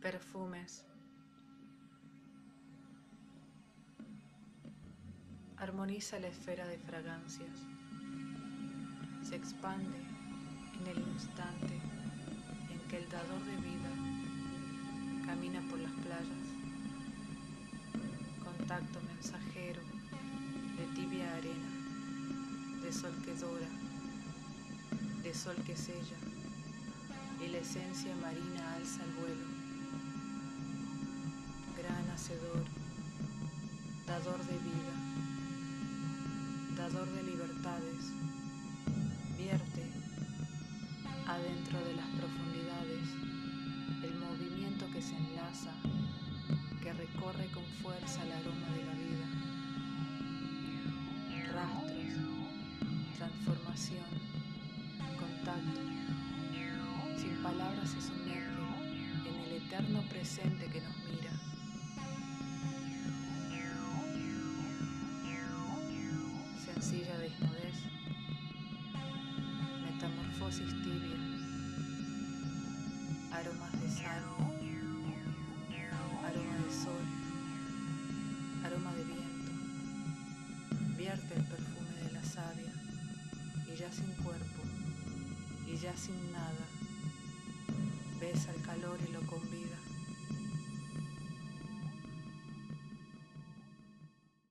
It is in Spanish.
Perfumes. Armoniza la esfera de fragancias. Se expande en el instante en que el dador de vida camina por las playas. Contacto mensajero de tibia arena, de sol que dora, de sol que sella, y la esencia marina alza el vuelo. Dador de vida, dador de libertades, vierte adentro de las profundidades el movimiento que se enlaza, que recorre con fuerza el aroma de la vida. Rastros, transformación, contacto. Sin palabras se sumerge en el eterno Sencilla desnudez, metamorfosis tibia. Aromas de sal, aroma de sol, aroma de viento. Vierte el perfume de la savia. Y ya sin cuerpo. Y ya sin nada, besa el calor y lo convida.